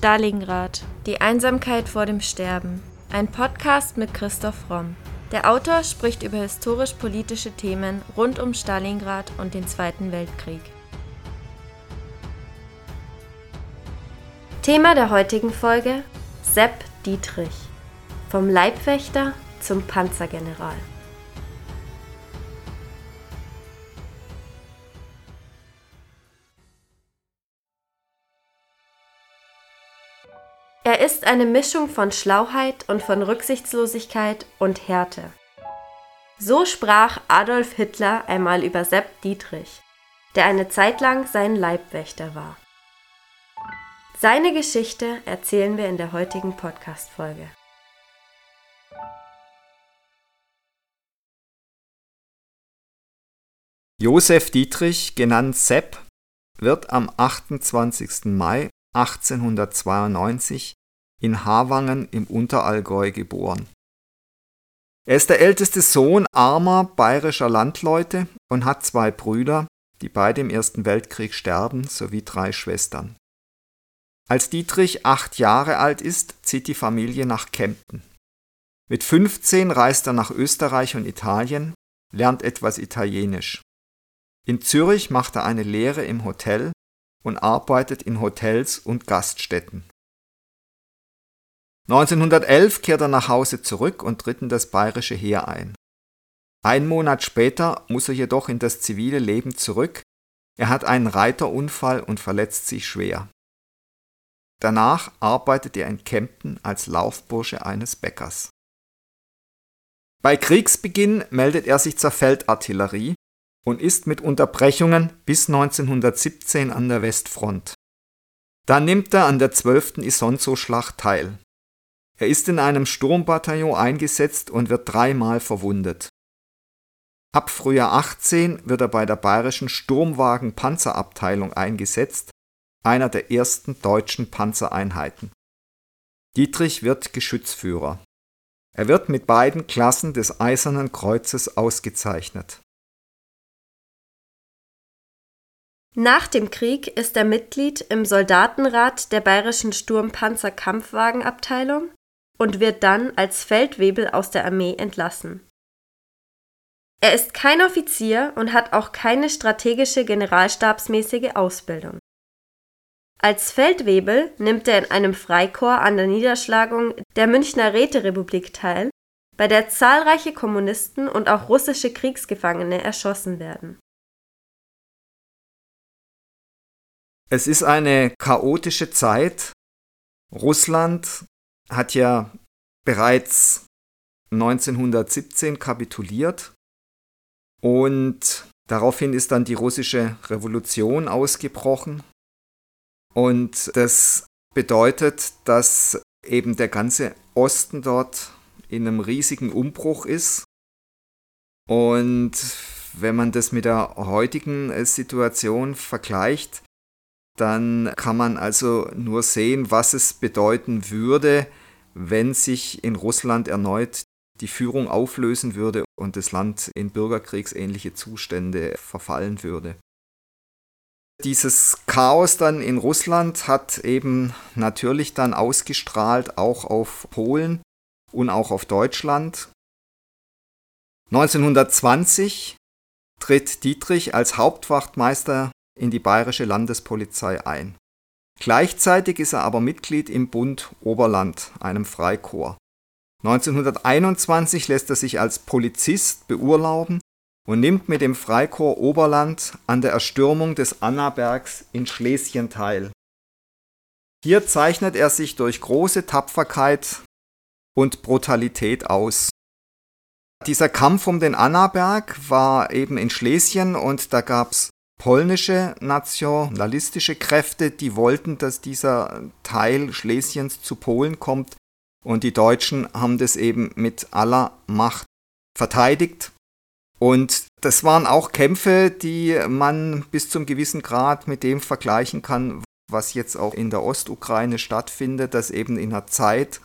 Stalingrad. Die Einsamkeit vor dem Sterben. Ein Podcast mit Christoph Romm. Der Autor spricht über historisch-politische Themen rund um Stalingrad und den Zweiten Weltkrieg. Thema der heutigen Folge: Sepp Dietrich. Vom Leibwächter zum Panzergeneral. Er ist eine Mischung von Schlauheit und von Rücksichtslosigkeit und Härte. So sprach Adolf Hitler einmal über Sepp Dietrich, der eine Zeit lang sein Leibwächter war. Seine Geschichte erzählen wir in der heutigen Podcast-Folge. Josef Dietrich, genannt Sepp, wird am 28. Mai 1892 in Havangen im Unterallgäu geboren. Er ist der älteste Sohn armer bayerischer Landleute und hat zwei Brüder, die beide im Ersten Weltkrieg sterben, sowie drei Schwestern. Als Dietrich acht Jahre alt ist, zieht die Familie nach Kempten. Mit 15 reist er nach Österreich und Italien, lernt etwas Italienisch. In Zürich macht er eine Lehre im Hotel und arbeitet in Hotels und Gaststätten. 1911 kehrt er nach Hause zurück und tritt in das bayerische Heer ein. Ein Monat später muss er jedoch in das zivile Leben zurück. Er hat einen Reiterunfall und verletzt sich schwer. Danach arbeitet er in Kempten als Laufbursche eines Bäckers. Bei Kriegsbeginn meldet er sich zur Feldartillerie und ist mit Unterbrechungen bis 1917 an der Westfront. Dann nimmt er an der 12. Isonzo-Schlacht teil. Er ist in einem Sturmbataillon eingesetzt und wird dreimal verwundet. Ab Frühjahr 18 wird er bei der bayerischen Sturmwagen-Panzerabteilung eingesetzt, einer der ersten deutschen Panzereinheiten. Dietrich wird Geschützführer. Er wird mit beiden Klassen des Eisernen Kreuzes ausgezeichnet. Nach dem Krieg ist er Mitglied im Soldatenrat der Bayerischen Sturmpanzer-Kampfwagenabteilung und wird dann als Feldwebel aus der Armee entlassen. Er ist kein Offizier und hat auch keine strategische generalstabsmäßige Ausbildung. Als Feldwebel nimmt er in einem Freikorps an der Niederschlagung der Münchner Räterepublik teil, bei der zahlreiche Kommunisten und auch russische Kriegsgefangene erschossen werden. Es ist eine chaotische Zeit. Russland hat ja bereits 1917 kapituliert und daraufhin ist dann die russische Revolution ausgebrochen. Und das bedeutet, dass eben der ganze Osten dort in einem riesigen Umbruch ist. Und wenn man das mit der heutigen äh, Situation vergleicht, dann kann man also nur sehen, was es bedeuten würde, wenn sich in Russland erneut die Führung auflösen würde und das Land in bürgerkriegsähnliche Zustände verfallen würde. Dieses Chaos dann in Russland hat eben natürlich dann ausgestrahlt auch auf Polen und auch auf Deutschland. 1920 tritt Dietrich als Hauptwachtmeister in die bayerische Landespolizei ein. Gleichzeitig ist er aber Mitglied im Bund Oberland, einem Freikorps. 1921 lässt er sich als Polizist beurlauben und nimmt mit dem Freikorps Oberland an der Erstürmung des Annabergs in Schlesien teil. Hier zeichnet er sich durch große Tapferkeit und Brutalität aus. Dieser Kampf um den Annaberg war eben in Schlesien und da gab es polnische nationalistische Kräfte, die wollten, dass dieser Teil Schlesiens zu Polen kommt. Und die Deutschen haben das eben mit aller Macht verteidigt. Und das waren auch Kämpfe, die man bis zum gewissen Grad mit dem vergleichen kann, was jetzt auch in der Ostukraine stattfindet, dass eben in einer Zeit,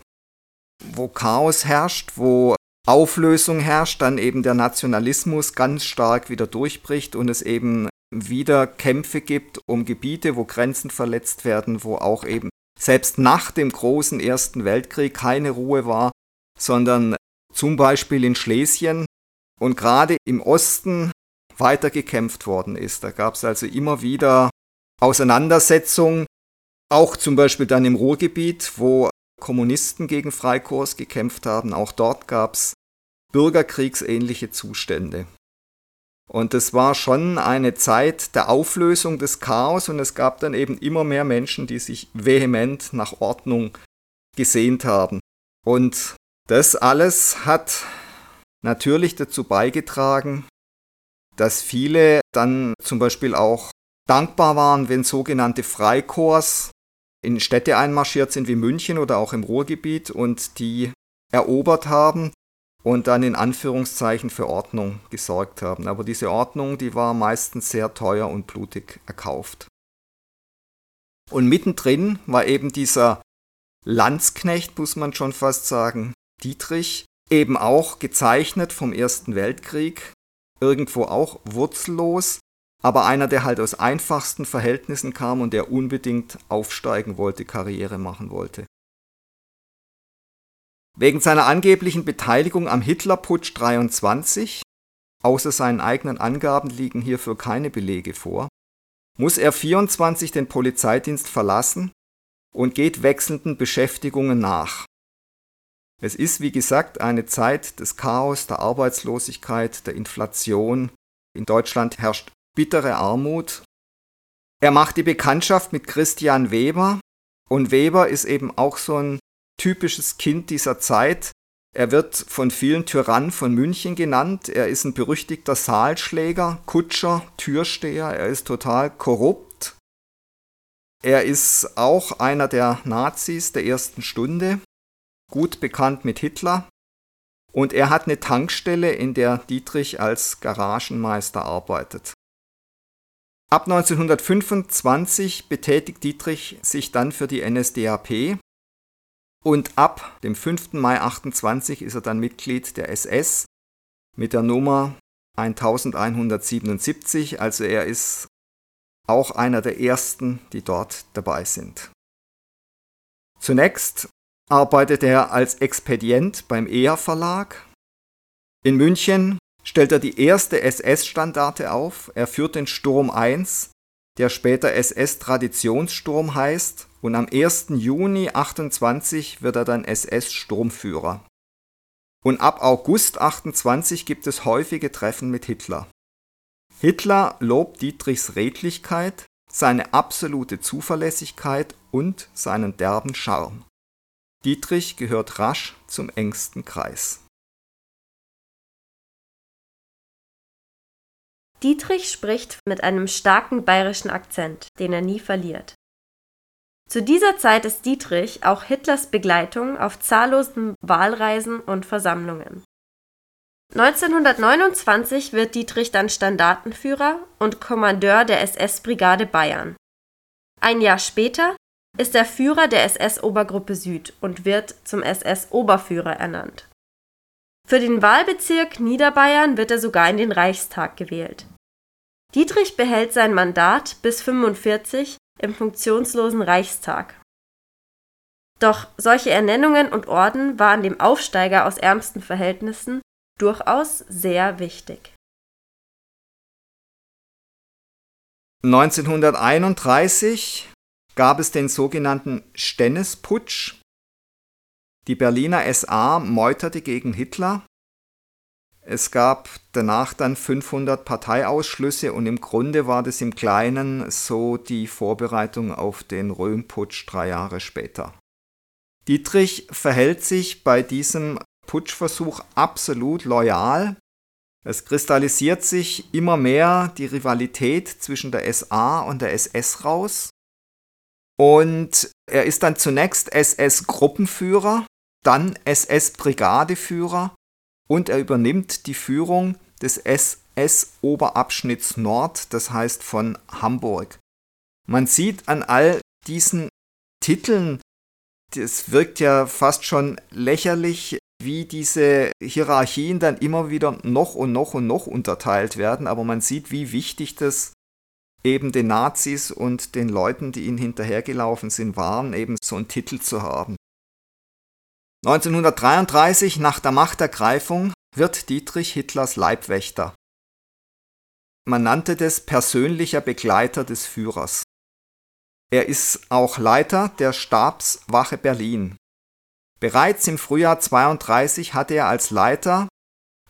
wo Chaos herrscht, wo Auflösung herrscht, dann eben der Nationalismus ganz stark wieder durchbricht und es eben wieder Kämpfe gibt um Gebiete, wo Grenzen verletzt werden, wo auch eben selbst nach dem großen Ersten Weltkrieg keine Ruhe war, sondern zum Beispiel in Schlesien und gerade im Osten weiter gekämpft worden ist. Da gab es also immer wieder Auseinandersetzungen, auch zum Beispiel dann im Ruhrgebiet, wo Kommunisten gegen Freikorps gekämpft haben. Auch dort gab es bürgerkriegsähnliche Zustände. Und es war schon eine Zeit der Auflösung des Chaos und es gab dann eben immer mehr Menschen, die sich vehement nach Ordnung gesehnt haben. Und das alles hat natürlich dazu beigetragen, dass viele dann zum Beispiel auch dankbar waren, wenn sogenannte Freikorps in Städte einmarschiert sind wie München oder auch im Ruhrgebiet und die erobert haben und dann in Anführungszeichen für Ordnung gesorgt haben. Aber diese Ordnung, die war meistens sehr teuer und blutig erkauft. Und mittendrin war eben dieser Landsknecht, muss man schon fast sagen, Dietrich, eben auch gezeichnet vom Ersten Weltkrieg, irgendwo auch wurzellos, aber einer, der halt aus einfachsten Verhältnissen kam und der unbedingt aufsteigen wollte, Karriere machen wollte. Wegen seiner angeblichen Beteiligung am Hitlerputsch 23, außer seinen eigenen Angaben liegen hierfür keine Belege vor, muss er 24 den Polizeidienst verlassen und geht wechselnden Beschäftigungen nach. Es ist, wie gesagt, eine Zeit des Chaos, der Arbeitslosigkeit, der Inflation. In Deutschland herrscht bittere Armut. Er macht die Bekanntschaft mit Christian Weber und Weber ist eben auch so ein typisches Kind dieser Zeit. Er wird von vielen Tyrannen von München genannt. Er ist ein berüchtigter Saalschläger, Kutscher, Türsteher. Er ist total korrupt. Er ist auch einer der Nazis der ersten Stunde, gut bekannt mit Hitler. Und er hat eine Tankstelle, in der Dietrich als Garagenmeister arbeitet. Ab 1925 betätigt Dietrich sich dann für die NSDAP und ab dem 5. Mai 28 ist er dann Mitglied der SS mit der Nummer 1177, also er ist auch einer der ersten, die dort dabei sind. Zunächst arbeitet er als Expedient beim EA Verlag. In München stellt er die erste SS-Standarte auf. Er führt den Sturm 1, der später SS-Traditionssturm heißt und am 1. Juni 28 wird er dann SS-Sturmführer. Und ab August 28 gibt es häufige Treffen mit Hitler. Hitler lobt Dietrichs Redlichkeit, seine absolute Zuverlässigkeit und seinen derben Charme. Dietrich gehört rasch zum engsten Kreis. Dietrich spricht mit einem starken bayerischen Akzent, den er nie verliert. Zu dieser Zeit ist Dietrich auch Hitlers Begleitung auf zahllosen Wahlreisen und Versammlungen. 1929 wird Dietrich dann Standartenführer und Kommandeur der SS-Brigade Bayern. Ein Jahr später ist er Führer der SS-Obergruppe Süd und wird zum SS-Oberführer ernannt. Für den Wahlbezirk Niederbayern wird er sogar in den Reichstag gewählt. Dietrich behält sein Mandat bis 45 im funktionslosen Reichstag. Doch solche Ernennungen und Orden waren dem Aufsteiger aus ärmsten Verhältnissen durchaus sehr wichtig. 1931 gab es den sogenannten Stennes-Putsch. Die Berliner SA meuterte gegen Hitler es gab danach dann 500 Parteiausschlüsse und im Grunde war das im Kleinen so die Vorbereitung auf den Röhmputsch drei Jahre später. Dietrich verhält sich bei diesem Putschversuch absolut loyal. Es kristallisiert sich immer mehr die Rivalität zwischen der SA und der SS raus. Und er ist dann zunächst SS-Gruppenführer, dann SS-Brigadeführer und er übernimmt die Führung des SS-Oberabschnitts Nord, das heißt von Hamburg. Man sieht an all diesen Titeln, es wirkt ja fast schon lächerlich, wie diese Hierarchien dann immer wieder noch und noch und noch unterteilt werden, aber man sieht, wie wichtig das eben den Nazis und den Leuten, die ihnen hinterhergelaufen sind, waren, eben so einen Titel zu haben. 1933, nach der Machtergreifung, wird Dietrich Hitlers Leibwächter. Man nannte das persönlicher Begleiter des Führers. Er ist auch Leiter der Stabswache Berlin. Bereits im Frühjahr 32 hatte er als Leiter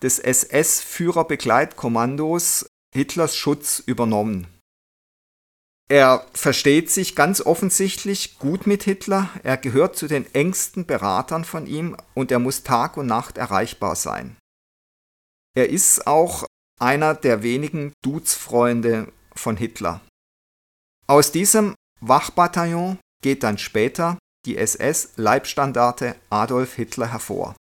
des SS-Führerbegleitkommandos Hitlers Schutz übernommen. Er versteht sich ganz offensichtlich gut mit Hitler, er gehört zu den engsten Beratern von ihm und er muss Tag und Nacht erreichbar sein. Er ist auch einer der wenigen Duzfreunde von Hitler. Aus diesem Wachbataillon geht dann später die SS-Leibstandarte Adolf Hitler hervor.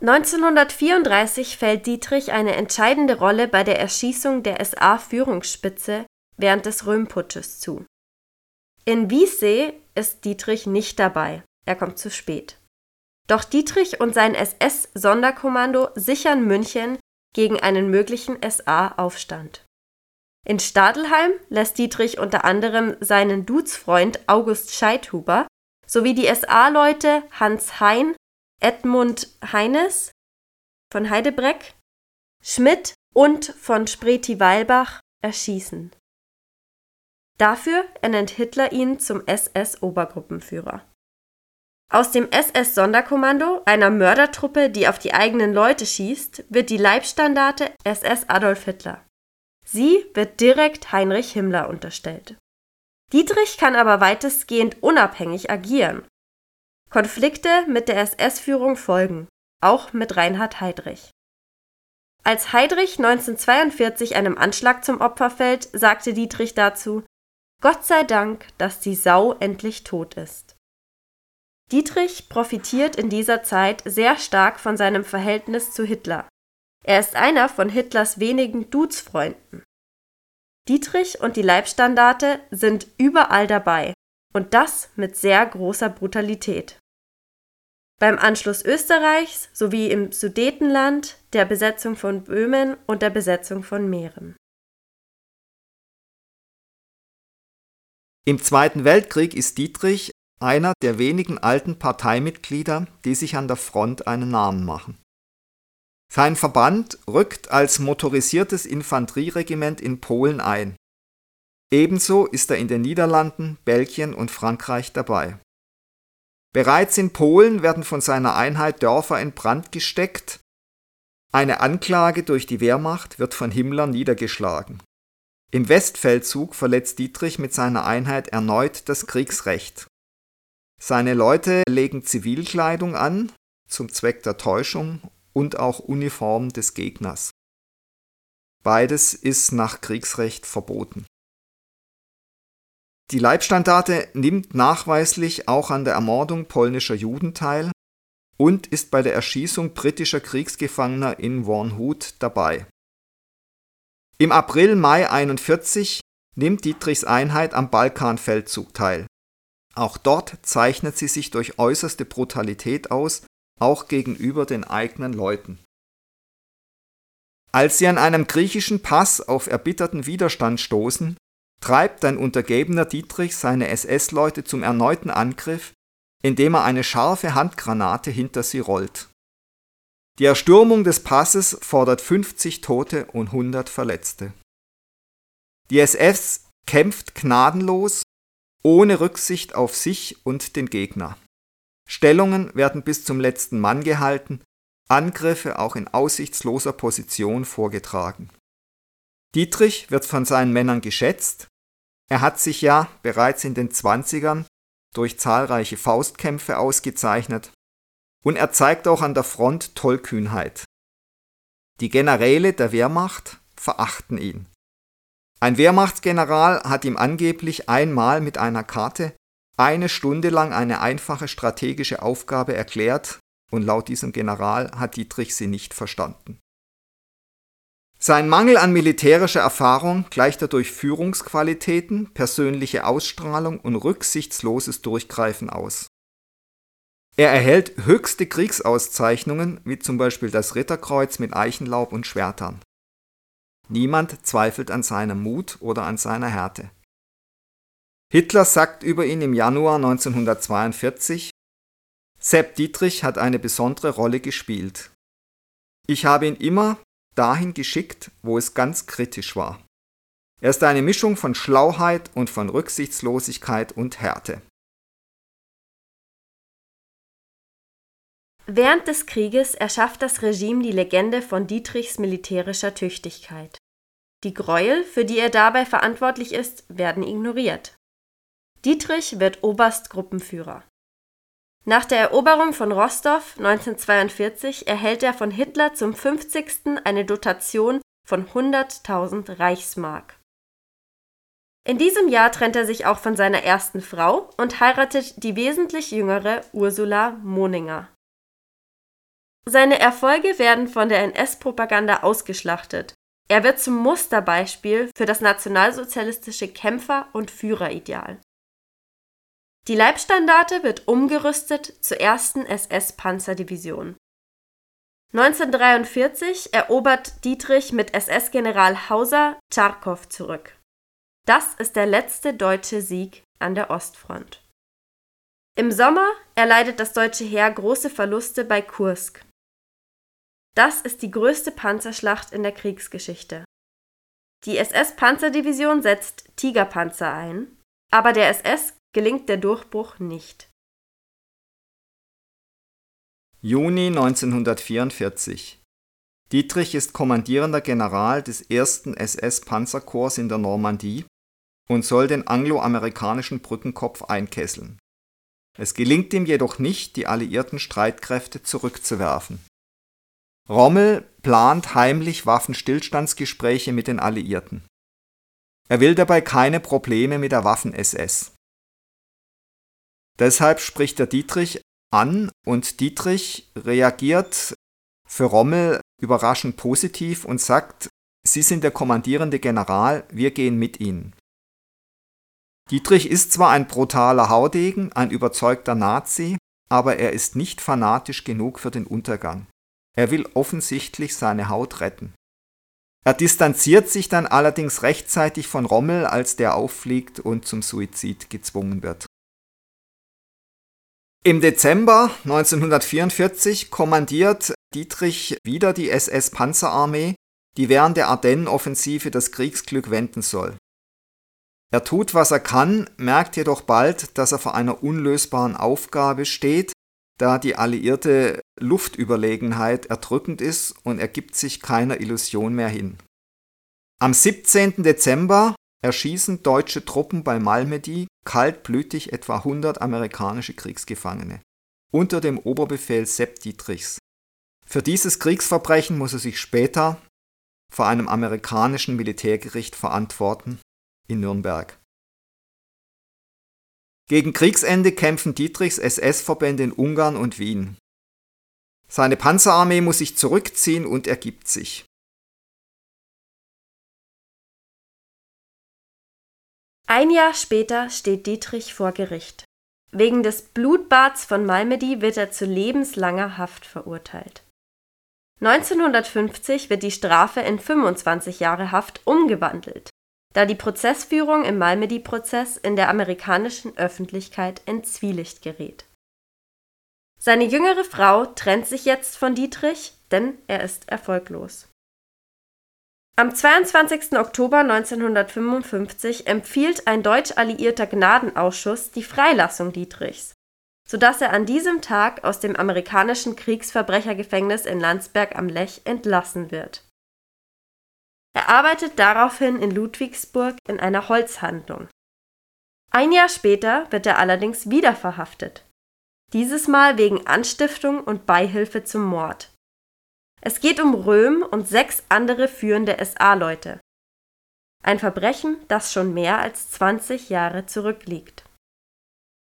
1934 fällt Dietrich eine entscheidende Rolle bei der Erschießung der SA-Führungsspitze während des Röhmputsches zu. In Wiessee ist Dietrich nicht dabei, er kommt zu spät. Doch Dietrich und sein SS-Sonderkommando sichern München gegen einen möglichen SA-Aufstand. In Stadelheim lässt Dietrich unter anderem seinen Duzfreund August Scheidhuber sowie die SA-Leute Hans Hein Edmund Heines von Heidebreck, Schmidt und von Spreti-Weilbach erschießen. Dafür ernennt Hitler ihn zum SS-Obergruppenführer. Aus dem SS-Sonderkommando, einer Mördertruppe, die auf die eigenen Leute schießt, wird die Leibstandarte SS Adolf Hitler. Sie wird direkt Heinrich Himmler unterstellt. Dietrich kann aber weitestgehend unabhängig agieren Konflikte mit der SS-Führung folgen, auch mit Reinhard Heydrich. Als Heydrich 1942 einem Anschlag zum Opfer fällt, sagte Dietrich dazu: Gott sei Dank, dass die Sau endlich tot ist. Dietrich profitiert in dieser Zeit sehr stark von seinem Verhältnis zu Hitler. Er ist einer von Hitlers wenigen Duzfreunden. Dietrich und die Leibstandarte sind überall dabei, und das mit sehr großer Brutalität beim Anschluss Österreichs sowie im Sudetenland, der Besetzung von Böhmen und der Besetzung von Mähren. Im Zweiten Weltkrieg ist Dietrich einer der wenigen alten Parteimitglieder, die sich an der Front einen Namen machen. Sein Verband rückt als motorisiertes Infanterieregiment in Polen ein. Ebenso ist er in den Niederlanden, Belgien und Frankreich dabei. Bereits in Polen werden von seiner Einheit Dörfer in Brand gesteckt. Eine Anklage durch die Wehrmacht wird von Himmler niedergeschlagen. Im Westfeldzug verletzt Dietrich mit seiner Einheit erneut das Kriegsrecht. Seine Leute legen Zivilkleidung an, zum Zweck der Täuschung, und auch Uniform des Gegners. Beides ist nach Kriegsrecht verboten. Die Leibstandarte nimmt nachweislich auch an der Ermordung polnischer Juden teil und ist bei der Erschießung britischer Kriegsgefangener in Wornhut dabei. Im April/Mai 41 nimmt Dietrichs Einheit am Balkanfeldzug teil. Auch dort zeichnet sie sich durch äußerste Brutalität aus, auch gegenüber den eigenen Leuten. Als sie an einem griechischen Pass auf erbitterten Widerstand stoßen, treibt ein Untergebener Dietrich seine SS-Leute zum erneuten Angriff, indem er eine scharfe Handgranate hinter sie rollt. Die Erstürmung des Passes fordert 50 Tote und 100 Verletzte. Die SS kämpft gnadenlos, ohne Rücksicht auf sich und den Gegner. Stellungen werden bis zum letzten Mann gehalten, Angriffe auch in aussichtsloser Position vorgetragen. Dietrich wird von seinen Männern geschätzt, er hat sich ja bereits in den Zwanzigern durch zahlreiche Faustkämpfe ausgezeichnet und er zeigt auch an der Front Tollkühnheit. Die Generäle der Wehrmacht verachten ihn. Ein Wehrmachtsgeneral hat ihm angeblich einmal mit einer Karte eine Stunde lang eine einfache strategische Aufgabe erklärt und laut diesem General hat Dietrich sie nicht verstanden. Sein Mangel an militärischer Erfahrung gleicht er durch Führungsqualitäten, persönliche Ausstrahlung und rücksichtsloses Durchgreifen aus. Er erhält höchste Kriegsauszeichnungen, wie zum Beispiel das Ritterkreuz mit Eichenlaub und Schwertern. Niemand zweifelt an seinem Mut oder an seiner Härte. Hitler sagt über ihn im Januar 1942, Sepp Dietrich hat eine besondere Rolle gespielt. Ich habe ihn immer dahin geschickt, wo es ganz kritisch war. Er ist eine Mischung von Schlauheit und von Rücksichtslosigkeit und Härte. Während des Krieges erschafft das Regime die Legende von Dietrichs militärischer Tüchtigkeit. Die Gräuel, für die er dabei verantwortlich ist, werden ignoriert. Dietrich wird Oberstgruppenführer. Nach der Eroberung von Rostov 1942 erhält er von Hitler zum 50. eine Dotation von 100.000 Reichsmark. In diesem Jahr trennt er sich auch von seiner ersten Frau und heiratet die wesentlich jüngere Ursula Moninger. Seine Erfolge werden von der NS-Propaganda ausgeschlachtet. Er wird zum Musterbeispiel für das nationalsozialistische Kämpfer- und Führerideal. Die Leibstandarte wird umgerüstet zur ersten SS-Panzerdivision. 1943 erobert Dietrich mit SS-General Hauser Tscharkow zurück. Das ist der letzte deutsche Sieg an der Ostfront. Im Sommer erleidet das deutsche Heer große Verluste bei Kursk. Das ist die größte Panzerschlacht in der Kriegsgeschichte. Die SS-Panzerdivision setzt Tigerpanzer ein, aber der SS gelingt der Durchbruch nicht. Juni 1944 Dietrich ist kommandierender General des 1. SS-Panzerkorps in der Normandie und soll den angloamerikanischen Brückenkopf einkesseln. Es gelingt ihm jedoch nicht, die alliierten Streitkräfte zurückzuwerfen. Rommel plant heimlich Waffenstillstandsgespräche mit den Alliierten. Er will dabei keine Probleme mit der Waffen-SS. Deshalb spricht er Dietrich an und Dietrich reagiert für Rommel überraschend positiv und sagt, Sie sind der kommandierende General, wir gehen mit Ihnen. Dietrich ist zwar ein brutaler Haudegen, ein überzeugter Nazi, aber er ist nicht fanatisch genug für den Untergang. Er will offensichtlich seine Haut retten. Er distanziert sich dann allerdings rechtzeitig von Rommel, als der auffliegt und zum Suizid gezwungen wird. Im Dezember 1944 kommandiert Dietrich wieder die SS-Panzerarmee, die während der Ardennenoffensive das Kriegsglück wenden soll. Er tut, was er kann, merkt jedoch bald, dass er vor einer unlösbaren Aufgabe steht, da die alliierte Luftüberlegenheit erdrückend ist und er gibt sich keiner Illusion mehr hin. Am 17. Dezember erschießen deutsche Truppen bei Malmedy kaltblütig etwa 100 amerikanische Kriegsgefangene unter dem Oberbefehl Sepp Dietrichs. Für dieses Kriegsverbrechen muss er sich später vor einem amerikanischen Militärgericht verantworten in Nürnberg. Gegen Kriegsende kämpfen Dietrichs SS-Verbände in Ungarn und Wien. Seine Panzerarmee muss sich zurückziehen und ergibt sich. Ein Jahr später steht Dietrich vor Gericht. Wegen des Blutbads von Malmedy wird er zu lebenslanger Haft verurteilt. 1950 wird die Strafe in 25 Jahre Haft umgewandelt, da die Prozessführung im Malmedy-Prozess in der amerikanischen Öffentlichkeit in Zwielicht gerät. Seine jüngere Frau trennt sich jetzt von Dietrich, denn er ist erfolglos. Am 22. Oktober 1955 empfiehlt ein deutsch-alliierter Gnadenausschuss die Freilassung Dietrichs, sodass er an diesem Tag aus dem amerikanischen Kriegsverbrechergefängnis in Landsberg am Lech entlassen wird. Er arbeitet daraufhin in Ludwigsburg in einer Holzhandlung. Ein Jahr später wird er allerdings wieder verhaftet, dieses Mal wegen Anstiftung und Beihilfe zum Mord. Es geht um Röhm und sechs andere führende SA-Leute. Ein Verbrechen, das schon mehr als 20 Jahre zurückliegt.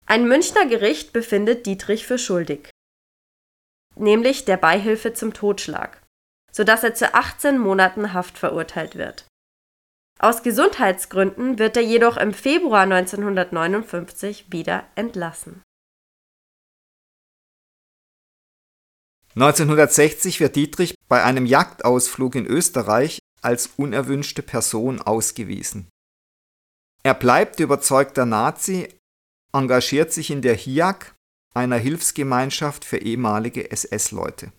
Ein Münchner Gericht befindet Dietrich für schuldig, nämlich der Beihilfe zum Totschlag, sodass er zu 18 Monaten Haft verurteilt wird. Aus Gesundheitsgründen wird er jedoch im Februar 1959 wieder entlassen. 1960 wird Dietrich bei einem Jagdausflug in Österreich als unerwünschte Person ausgewiesen. Er bleibt überzeugter Nazi, engagiert sich in der HIAC, einer Hilfsgemeinschaft für ehemalige SS-Leute.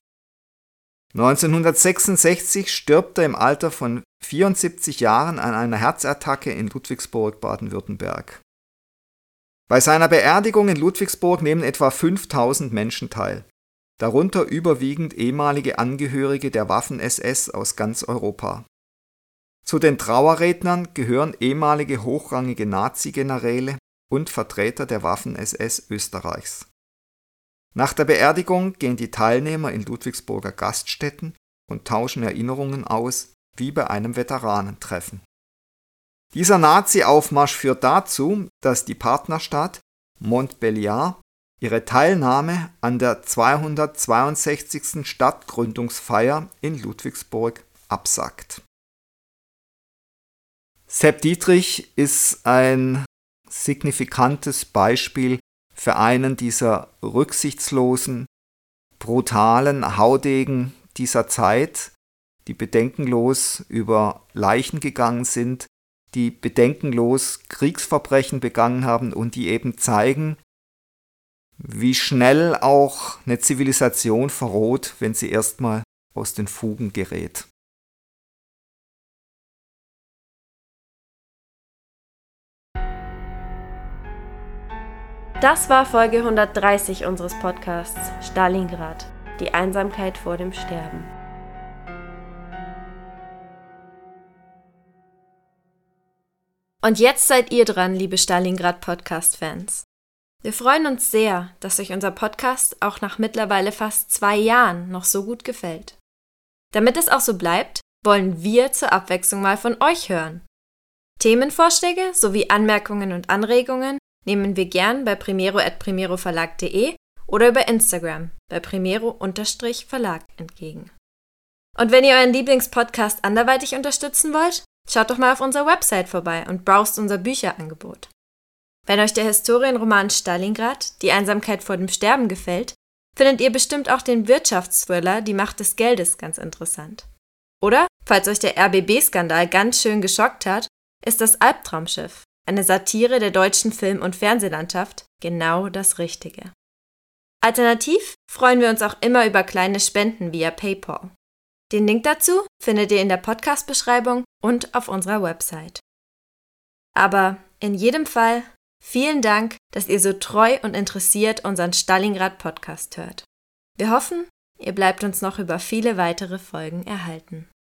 1966 stirbt er im Alter von 74 Jahren an einer Herzattacke in Ludwigsburg, Baden-Württemberg. Bei seiner Beerdigung in Ludwigsburg nehmen etwa 5000 Menschen teil, darunter überwiegend ehemalige Angehörige der Waffen-SS aus ganz Europa. Zu den Trauerrednern gehören ehemalige hochrangige Nazi-Generäle und Vertreter der Waffen-SS Österreichs. Nach der Beerdigung gehen die Teilnehmer in Ludwigsburger Gaststätten und tauschen Erinnerungen aus, wie bei einem Veteranentreffen. Dieser Nazi-Aufmarsch führt dazu, dass die Partnerstadt Montbéliard ihre Teilnahme an der 262. Stadtgründungsfeier in Ludwigsburg absagt. Sepp Dietrich ist ein signifikantes Beispiel für einen dieser rücksichtslosen, brutalen Haudegen dieser Zeit, die bedenkenlos über Leichen gegangen sind, die bedenkenlos Kriegsverbrechen begangen haben und die eben zeigen, wie schnell auch eine Zivilisation verroht, wenn sie erstmal aus den Fugen gerät. Das war Folge 130 unseres Podcasts Stalingrad, die Einsamkeit vor dem Sterben. Und jetzt seid ihr dran, liebe Stalingrad Podcast-Fans. Wir freuen uns sehr, dass euch unser Podcast auch nach mittlerweile fast zwei Jahren noch so gut gefällt. Damit es auch so bleibt, wollen wir zur Abwechslung mal von euch hören. Themenvorschläge sowie Anmerkungen und Anregungen nehmen wir gern bei primero.primeroverlag.de oder über Instagram bei primero-verlag entgegen. Und wenn ihr euren Lieblingspodcast anderweitig unterstützen wollt, schaut doch mal auf unserer Website vorbei und browst unser Bücherangebot. Wenn euch der Historienroman Stalingrad, die Einsamkeit vor dem Sterben gefällt, findet ihr bestimmt auch den Wirtschaftsthriller Die Macht des Geldes ganz interessant. Oder, falls euch der RBB-Skandal ganz schön geschockt hat, ist das Albtraumschiff eine Satire der deutschen Film- und Fernsehlandschaft, genau das Richtige. Alternativ freuen wir uns auch immer über kleine Spenden via PayPal. Den Link dazu findet ihr in der Podcast-Beschreibung und auf unserer Website. Aber in jedem Fall vielen Dank, dass ihr so treu und interessiert unseren Stalingrad Podcast hört. Wir hoffen, ihr bleibt uns noch über viele weitere Folgen erhalten.